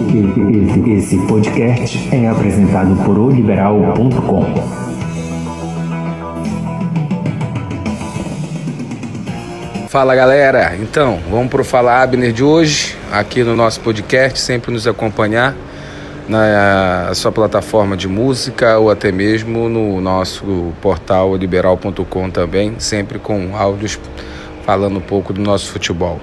Esse, esse podcast é apresentado por oliberal.com. Fala galera, então vamos para o Fala Abner de hoje, aqui no nosso podcast, sempre nos acompanhar na sua plataforma de música ou até mesmo no nosso portal liberal.com também, sempre com áudios falando um pouco do nosso futebol.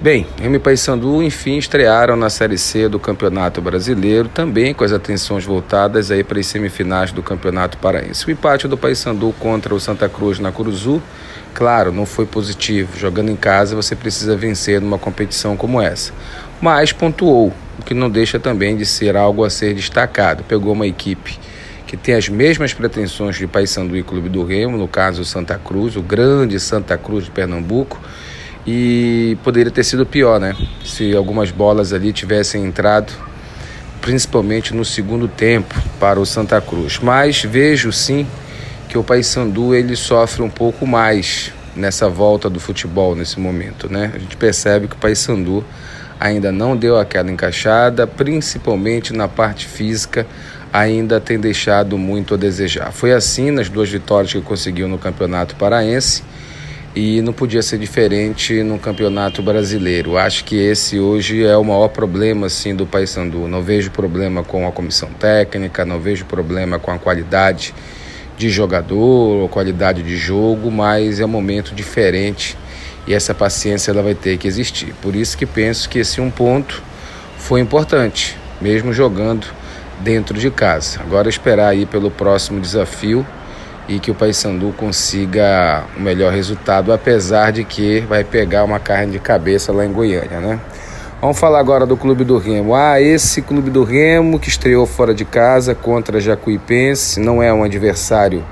Bem, M Paysandu enfim estrearam na Série C do Campeonato Brasileiro, também com as atenções voltadas aí para as semifinais do Campeonato Paraense. O empate do Paysandu contra o Santa Cruz na Curuzu, claro, não foi positivo. Jogando em casa você precisa vencer numa competição como essa. Mas pontuou, o que não deixa também de ser algo a ser destacado. Pegou uma equipe que tem as mesmas pretensões de Paysandu e Clube do Remo, no caso Santa Cruz, o grande Santa Cruz de Pernambuco e poderia ter sido pior, né? Se algumas bolas ali tivessem entrado, principalmente no segundo tempo para o Santa Cruz. Mas vejo sim que o Paysandu ele sofre um pouco mais nessa volta do futebol nesse momento, né? A gente percebe que o Paysandu ainda não deu aquela encaixada, principalmente na parte física, ainda tem deixado muito a desejar. Foi assim nas duas vitórias que conseguiu no Campeonato Paraense e não podia ser diferente no Campeonato Brasileiro. Acho que esse hoje é o maior problema assim do Paysandu. Não vejo problema com a comissão técnica, não vejo problema com a qualidade de jogador qualidade de jogo, mas é um momento diferente e essa paciência ela vai ter que existir. Por isso que penso que esse um ponto foi importante, mesmo jogando dentro de casa. Agora esperar aí pelo próximo desafio e que o Paysandu consiga o melhor resultado, apesar de que vai pegar uma carne de cabeça lá em Goiânia, né? Vamos falar agora do Clube do Remo. Ah, esse Clube do Remo que estreou fora de casa contra Jacuipense, não é um adversário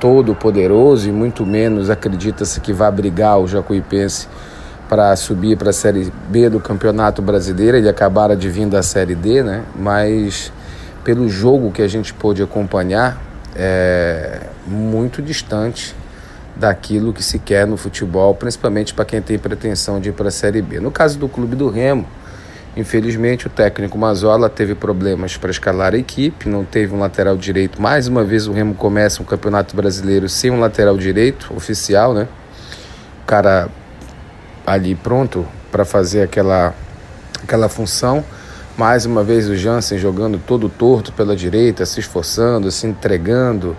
todo poderoso e muito menos acredita-se que vai brigar o Jacuipense para subir para a Série B do Campeonato Brasileiro. Ele acabara de vir da Série D, né? Mas pelo jogo que a gente pôde acompanhar, é muito distante daquilo que se quer no futebol, principalmente para quem tem pretensão de ir para a Série B. No caso do Clube do Remo, infelizmente o técnico Mazola teve problemas para escalar a equipe, não teve um lateral direito. Mais uma vez o Remo começa um Campeonato Brasileiro sem um lateral direito oficial, né? O cara ali pronto para fazer aquela aquela função mais uma vez o Jansen jogando todo torto pela direita, se esforçando, se entregando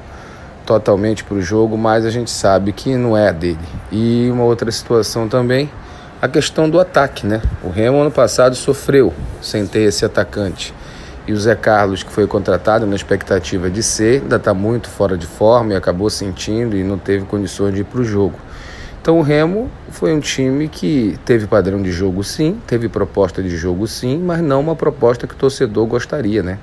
totalmente para o jogo, mas a gente sabe que não é dele. E uma outra situação também, a questão do ataque, né? O Remo ano passado sofreu sem ter esse atacante. E o Zé Carlos, que foi contratado na expectativa de ser, ainda está muito fora de forma e acabou sentindo e não teve condições de ir para o jogo. Então o Remo foi um time que teve padrão de jogo sim, teve proposta de jogo sim, mas não uma proposta que o torcedor gostaria, né?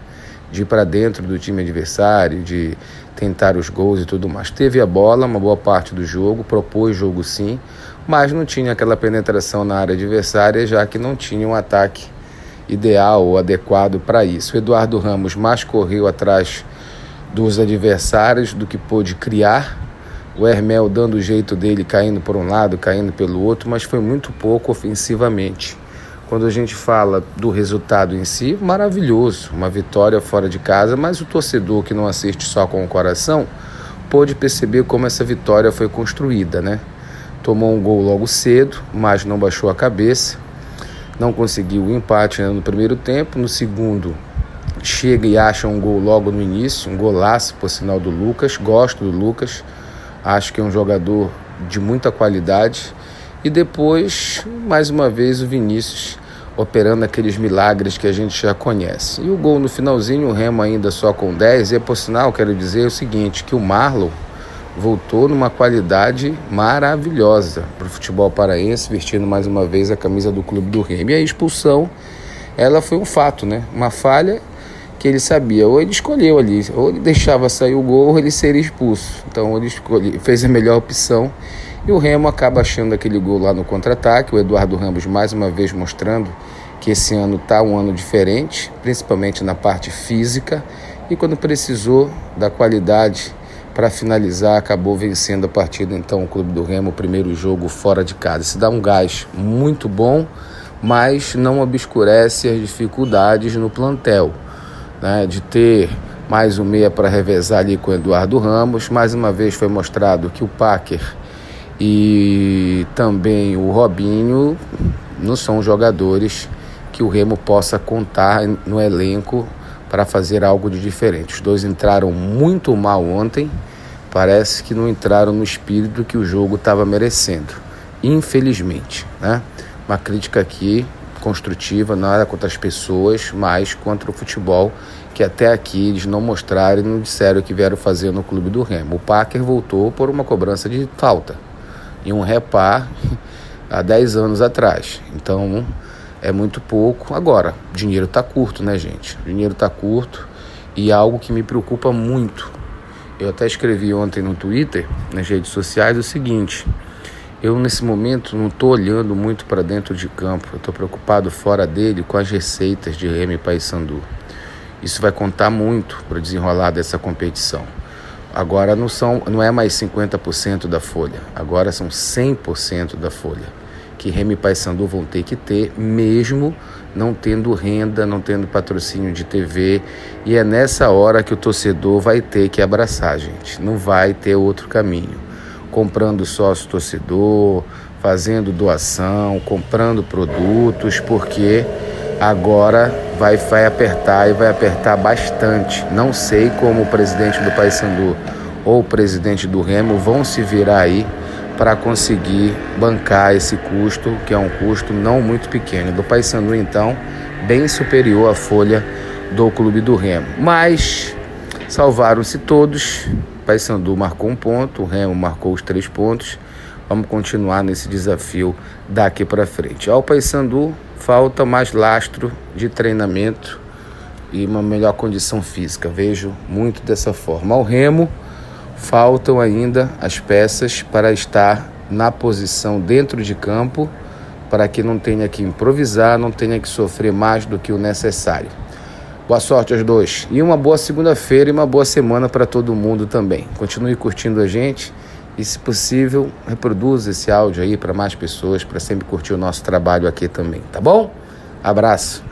De ir para dentro do time adversário, de tentar os gols e tudo mais. Teve a bola uma boa parte do jogo, propôs jogo sim, mas não tinha aquela penetração na área adversária, já que não tinha um ataque ideal ou adequado para isso. O Eduardo Ramos mais correu atrás dos adversários do que pôde criar o Hermel dando o jeito dele, caindo por um lado, caindo pelo outro, mas foi muito pouco ofensivamente. Quando a gente fala do resultado em si, maravilhoso, uma vitória fora de casa, mas o torcedor que não assiste só com o coração pôde perceber como essa vitória foi construída, né? Tomou um gol logo cedo, mas não baixou a cabeça, não conseguiu o empate né, no primeiro tempo, no segundo chega e acha um gol logo no início, um golaço por sinal do Lucas, gosto do Lucas, Acho que é um jogador de muita qualidade. E depois, mais uma vez, o Vinícius operando aqueles milagres que a gente já conhece. E o gol no finalzinho, o Remo ainda só com 10. E por sinal, quero dizer o seguinte, que o Marlon voltou numa qualidade maravilhosa para o futebol paraense, vestindo mais uma vez a camisa do clube do Remo. E a expulsão, ela foi um fato, né? Uma falha que ele sabia, ou ele escolheu ali, ou ele deixava sair o gol, ou ele seria expulso. Então ele escolhe, fez a melhor opção e o Remo acaba achando aquele gol lá no contra-ataque. O Eduardo Ramos mais uma vez mostrando que esse ano está um ano diferente, principalmente na parte física. E quando precisou da qualidade para finalizar, acabou vencendo a partida. Então o Clube do Remo, o primeiro jogo fora de casa. Se dá um gás muito bom mas não obscurece as dificuldades no plantel, né, de ter mais um meia para revezar ali com o Eduardo Ramos. Mais uma vez foi mostrado que o Packer e também o Robinho não são jogadores que o Remo possa contar no elenco para fazer algo de diferente. Os dois entraram muito mal ontem, parece que não entraram no espírito que o jogo estava merecendo, infelizmente. Né? Uma crítica aqui construtiva, nada contra as pessoas, mas contra o futebol, que até aqui eles não mostraram e não disseram o que vieram fazer no clube do Remo. O Packer voltou por uma cobrança de falta e um repar há 10 anos atrás. Então é muito pouco. Agora, dinheiro está curto, né, gente? O dinheiro está curto e algo que me preocupa muito. Eu até escrevi ontem no Twitter, nas redes sociais, o seguinte: eu nesse momento não estou olhando muito para dentro de campo, eu estou preocupado fora dele com as receitas de Remy Paysandu. Isso vai contar muito para o desenrolar dessa competição. Agora não, são, não é mais 50% da folha, agora são 100% da folha que Remy Paysandu vão ter que ter, mesmo não tendo renda, não tendo patrocínio de TV. E é nessa hora que o torcedor vai ter que abraçar, gente. Não vai ter outro caminho. Comprando sócio torcedor, fazendo doação, comprando produtos, porque agora vai, vai apertar e vai apertar bastante. Não sei como o presidente do Paysandu ou o presidente do Remo vão se virar aí para conseguir bancar esse custo, que é um custo não muito pequeno. Do Paysandu, então, bem superior à folha do Clube do Remo. Mas salvaram-se todos. Paysandu marcou um ponto, o Remo marcou os três pontos. Vamos continuar nesse desafio daqui para frente. Ao Paysandu falta mais lastro de treinamento e uma melhor condição física. Vejo muito dessa forma. Ao Remo faltam ainda as peças para estar na posição dentro de campo, para que não tenha que improvisar, não tenha que sofrer mais do que o necessário. Boa sorte aos dois e uma boa segunda-feira e uma boa semana para todo mundo também. Continue curtindo a gente e, se possível, reproduza esse áudio aí para mais pessoas, para sempre curtir o nosso trabalho aqui também, tá bom? Abraço.